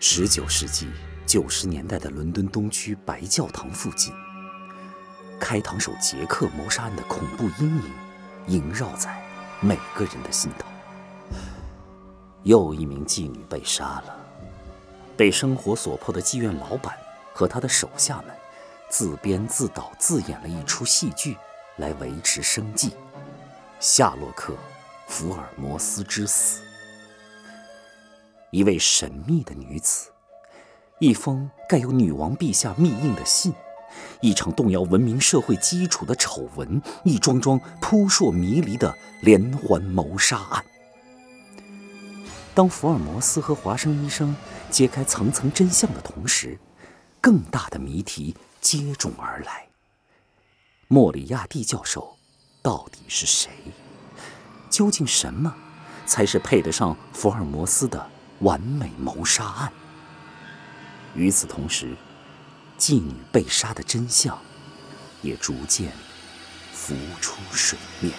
十九世纪九十年代的伦敦东区白教堂附近，开膛手杰克谋杀案的恐怖阴影萦绕在每个人的心头。又一名妓女被杀了，被生活所迫的妓院老板和他的手下们自编自导自演了一出戏剧来维持生计。夏洛克·福尔摩斯之死。一位神秘的女子，一封盖有女王陛下密印的信，一场动摇文明社会基础的丑闻，一桩桩扑朔迷离的连环谋杀案。当福尔摩斯和华生医生揭开层层真相的同时，更大的谜题接踵而来：莫里亚蒂教授到底是谁？究竟什么才是配得上福尔摩斯的？完美谋杀案。与此同时，妓女被杀的真相也逐渐浮出水面。